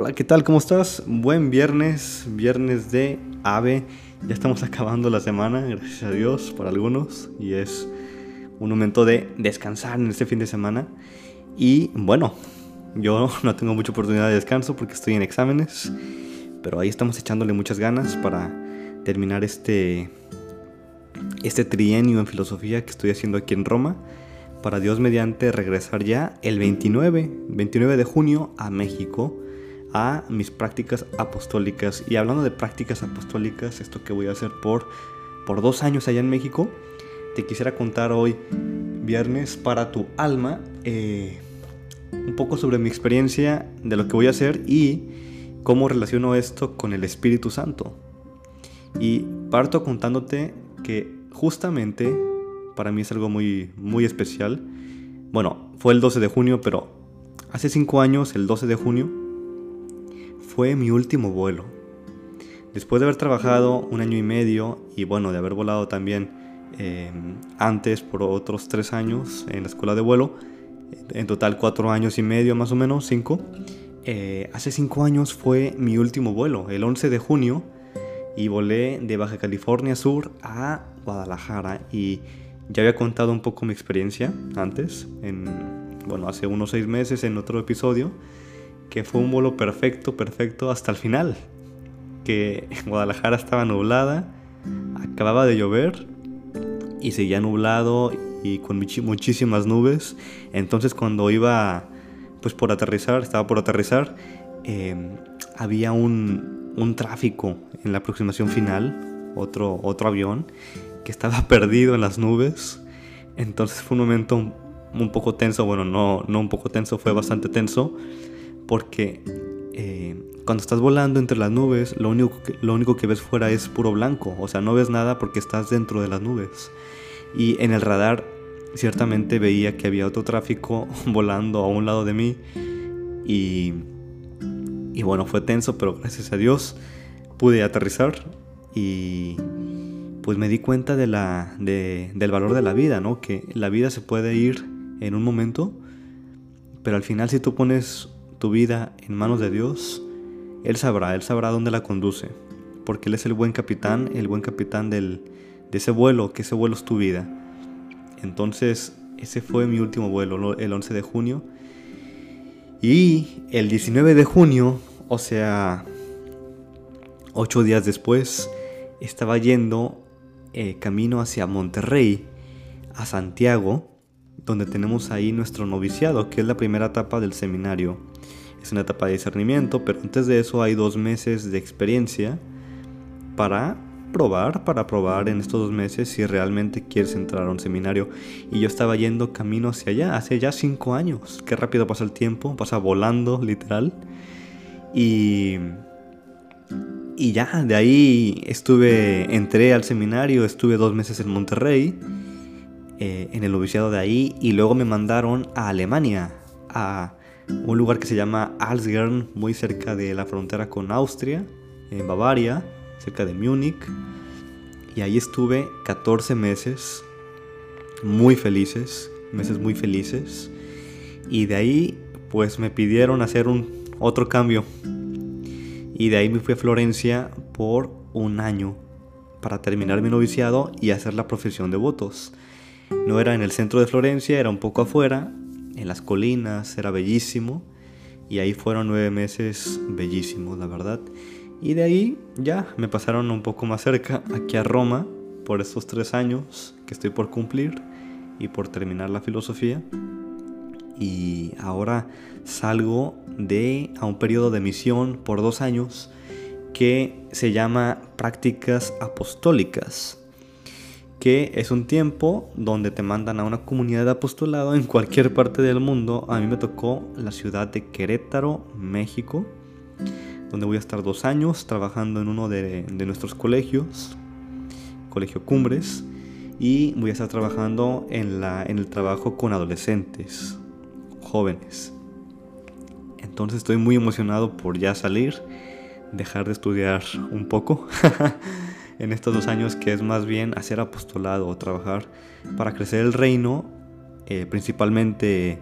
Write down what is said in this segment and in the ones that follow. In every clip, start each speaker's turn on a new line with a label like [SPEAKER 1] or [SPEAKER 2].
[SPEAKER 1] Hola, ¿qué tal? ¿Cómo estás? Buen viernes, viernes de AVE. Ya estamos acabando la semana, gracias a Dios, para algunos. Y es un momento de descansar en este fin de semana. Y bueno, yo no tengo mucha oportunidad de descanso porque estoy en exámenes. Pero ahí estamos echándole muchas ganas para terminar este, este trienio en filosofía que estoy haciendo aquí en Roma para Dios mediante regresar ya el 29, 29 de junio a México a mis prácticas apostólicas. Y hablando de prácticas apostólicas, esto que voy a hacer por, por dos años allá en México, te quisiera contar hoy, viernes, para tu alma, eh, un poco sobre mi experiencia de lo que voy a hacer y cómo relaciono esto con el Espíritu Santo. Y parto contándote que justamente para mí es algo muy, muy especial. Bueno, fue el 12 de junio, pero hace cinco años, el 12 de junio, fue mi último vuelo. Después de haber trabajado un año y medio y bueno, de haber volado también eh, antes por otros tres años en la escuela de vuelo, en total cuatro años y medio más o menos, cinco, eh, hace cinco años fue mi último vuelo, el 11 de junio, y volé de Baja California Sur a Guadalajara y ya había contado un poco mi experiencia antes, en, bueno, hace unos seis meses en otro episodio, que fue un vuelo perfecto, perfecto hasta el final. Que Guadalajara estaba nublada, acababa de llover y seguía nublado y con muchísimas nubes. Entonces cuando iba pues por aterrizar, estaba por aterrizar, em, había un, un tráfico en la aproximación final, otro, otro avión, que estaba perdido en las nubes. Entonces fue un momento un, poco tenso, bueno, no, no un poco tenso, fue bastante tenso, porque eh, cuando estás volando entre las nubes, lo único, que, lo único que ves fuera es puro blanco, o sea, no ves nada porque estás dentro de las nubes. Y en el radar ciertamente veía que había otro tráfico volando a un lado de mí y, y bueno, fue tenso, pero gracias a Dios pude aterrizar y pues me di cuenta de la, del valor de la vida, ¿no? Que la vida se puede ir en un momento, pero al final si tú pones tu vida en manos de Dios, Él sabrá, Él sabrá dónde la conduce, porque Él es el buen capitán, el buen capitán del, de ese vuelo, que ese vuelo es tu vida. Entonces, ese fue mi último vuelo, el 11 de junio. Y el 19 de junio, o sea, ocho días después, estaba yendo eh, camino hacia Monterrey, a Santiago, donde tenemos ahí nuestro noviciado, que es la primera etapa del seminario. Es una etapa de discernimiento, pero antes de eso hay dos meses de experiencia para probar, para probar en estos dos meses si realmente quieres entrar a un seminario. Y yo estaba yendo camino hacia allá, hace ya cinco años. Qué rápido pasa el tiempo, pasa volando, literal. Y y ya, de ahí estuve, entré al seminario, estuve dos meses en Monterrey, eh, en el noviciado de ahí, y luego me mandaron a Alemania, a un lugar que se llama Alsgern, muy cerca de la frontera con Austria, en Bavaria, cerca de Múnich. Y ahí estuve 14 meses, muy felices, meses muy felices. Y de ahí, pues me pidieron hacer un otro cambio y de ahí me fui a Florencia por un año para terminar mi noviciado y hacer la profesión de votos. No era en el centro de Florencia, era un poco afuera, en las colinas, era bellísimo. Y ahí fueron nueve meses bellísimos, la verdad. Y de ahí ya me pasaron un poco más cerca, aquí a Roma, por estos tres años que estoy por cumplir y por terminar la filosofía y ahora salgo de a un periodo de misión por dos años que se llama prácticas apostólicas que es un tiempo donde te mandan a una comunidad de apostolado en cualquier parte del mundo. A mí me tocó la ciudad de Querétaro, México, donde voy a estar dos años trabajando en uno de, nuestros colegios, Colegio Cumbres, y voy a estar trabajando en el trabajo con adolescentes jóvenes. Entonces estoy muy emocionado por ya salir, dejar de estudiar un poco en estos dos años que es más bien hacer apostolado o trabajar para crecer el reino, eh, principalmente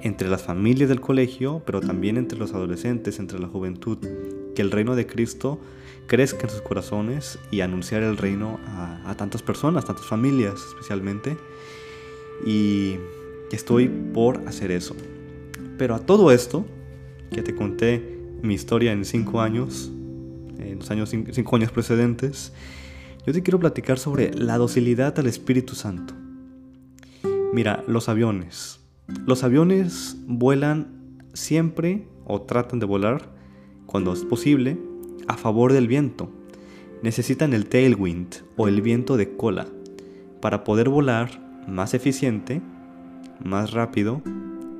[SPEAKER 1] entre las familias del colegio, pero también entre los adolescentes, entre la juventud, que el reino de Cristo crezca en sus corazones y anunciar el reino a, tantas personas, tantas familias especialmente. Y estoy por hacer eso. Pero a todo esto, que te conté mi historia en cinco años, en los años cinco años precedentes, yo te quiero platicar sobre la docilidad al Espíritu Santo. Mira, los aviones. Los aviones vuelan siempre o tratan de volar cuando es posible a favor del viento. Necesitan el tailwind o el viento de cola para poder volar más eficiente, más rápido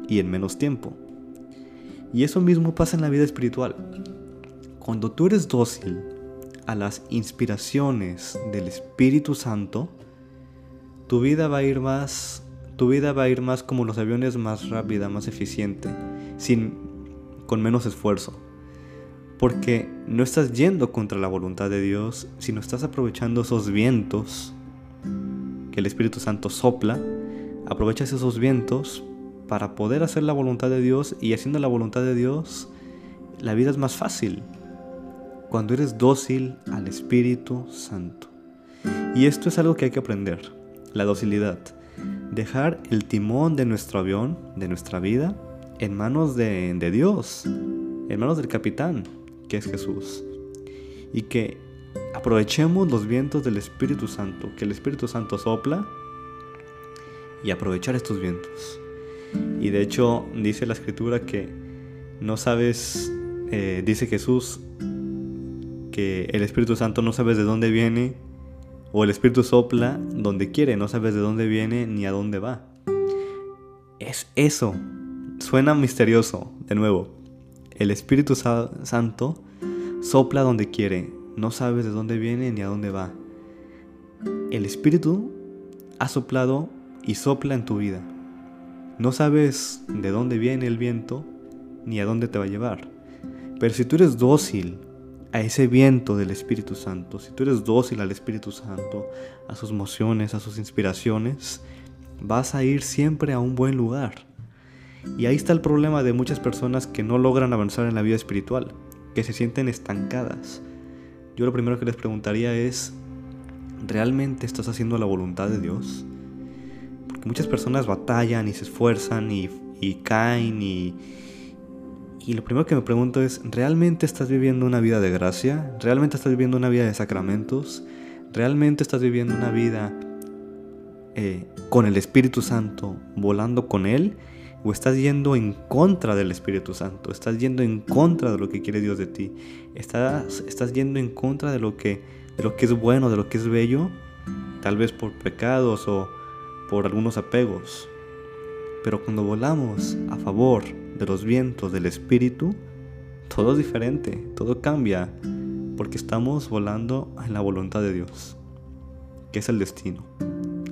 [SPEAKER 1] y en menos tiempo. Y eso mismo pasa en la vida espiritual. Cuando tú eres dócil a las inspiraciones del Espíritu Santo, tu vida va a ir más tu vida va a ir más como los aviones más rápida, más eficiente, sin con menos esfuerzo. Porque no estás yendo contra la voluntad de Dios, sino estás aprovechando esos vientos que el Espíritu Santo sopla, aprovechas esos vientos para poder hacer la voluntad de Dios y haciendo la voluntad de Dios, la vida es más fácil cuando eres dócil al Espíritu Santo. Y esto es algo que hay que aprender, la docilidad. Dejar el timón de nuestro avión, de nuestra vida, en manos de, Dios, en manos del capitán, que es Jesús. Y que aprovechemos los vientos del Espíritu Santo, que el Espíritu Santo sopla y aprovechar estos vientos. Y de hecho dice la escritura que no sabes, eh, dice Jesús, el Espíritu Santo no sabes de dónde viene, o el Espíritu sopla donde quiere, no sabes de dónde viene ni a dónde va. Es eso. Suena misterioso, de nuevo. El Espíritu Santo sopla donde quiere, no sabes de dónde viene ni a dónde va. El Espíritu ha soplado y sopla en tu vida. No sabes de dónde viene el viento ni a dónde te va a llevar. Pero si tú eres dócil a ese viento del Espíritu Santo, si tú eres dócil al Espíritu Santo, a sus mociones, a sus inspiraciones, vas a ir siempre a un buen lugar. Y ahí está el problema de muchas personas que no logran avanzar en la vida espiritual, que se sienten estancadas. Yo lo primero que les preguntaría es, ¿realmente estás haciendo la voluntad de Dios? Porque muchas personas batallan y se esfuerzan y, y caen y, y lo primero que me pregunto es, ¿realmente estás viviendo una vida de gracia? ¿Realmente estás viviendo una vida de sacramentos? ¿Realmente estás viviendo una vida eh, con el Espíritu Santo, volando con Él? ¿O estás yendo en contra del Espíritu Santo? ¿Estás yendo en contra de lo que quiere Dios de ti? ¿Estás, estás yendo en contra de lo, que, de lo que es bueno, de lo que es bello? Tal vez por pecados o por algunos apegos. Pero cuando volamos a favor de los vientos del Espíritu, todo es diferente, todo cambia, porque estamos volando en la voluntad de Dios, que es el destino,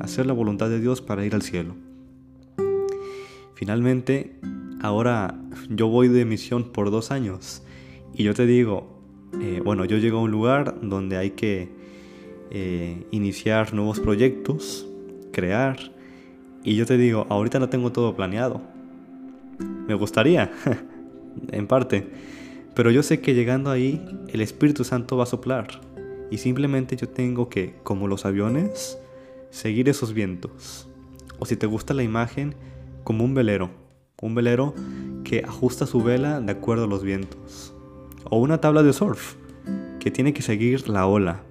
[SPEAKER 1] hacer la voluntad de Dios para ir al cielo. Finalmente, ahora yo voy de misión por dos años y yo te digo, eh, bueno, yo llego a un lugar donde hay que eh, iniciar nuevos proyectos, crear, y yo te digo, ahorita no tengo todo planeado, me gustaría, en parte. Pero yo sé que llegando ahí, el Espíritu Santo va a soplar. Y simplemente yo tengo que, como los aviones, seguir esos vientos. O si te gusta la imagen, como un velero. Un velero que ajusta su vela de acuerdo a los vientos. O una tabla de surf, que tiene que seguir la ola.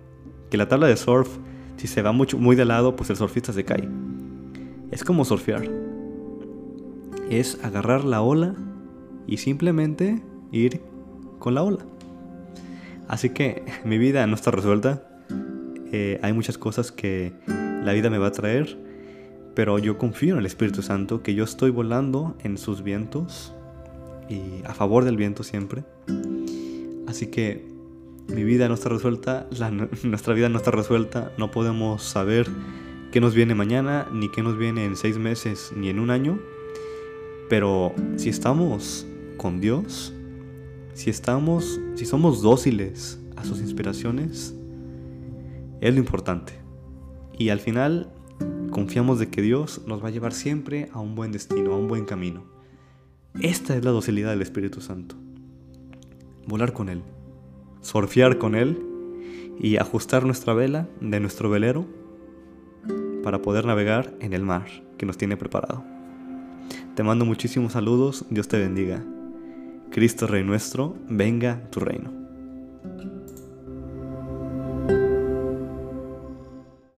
[SPEAKER 1] Que la tabla de surf, si se va mucho, muy de lado, pues el surfista se cae. Es como surfear es agarrar la ola y simplemente ir con la ola. Así que mi vida no está resuelta. Eh, hay muchas cosas que la vida me va a traer. Pero yo confío en el Espíritu Santo que yo estoy volando en sus vientos y a favor del viento siempre. Así que mi vida no está resuelta, nuestra vida no está resuelta, no podemos saber qué nos viene mañana, ni qué nos viene en seis meses, ni en un año. Pero si estamos con Dios, si estamos, si somos dóciles a sus inspiraciones, es lo importante. Y al final confiamos de que Dios nos va a llevar siempre a un buen destino, a un buen camino. Esta es la docilidad del Espíritu Santo. Volar con Él, surfear con Él y ajustar nuestra vela de nuestro velero para poder navegar en el mar que nos tiene preparado. Te mando muchísimos saludos, Dios te bendiga. Cristo Rey nuestro, venga tu reino.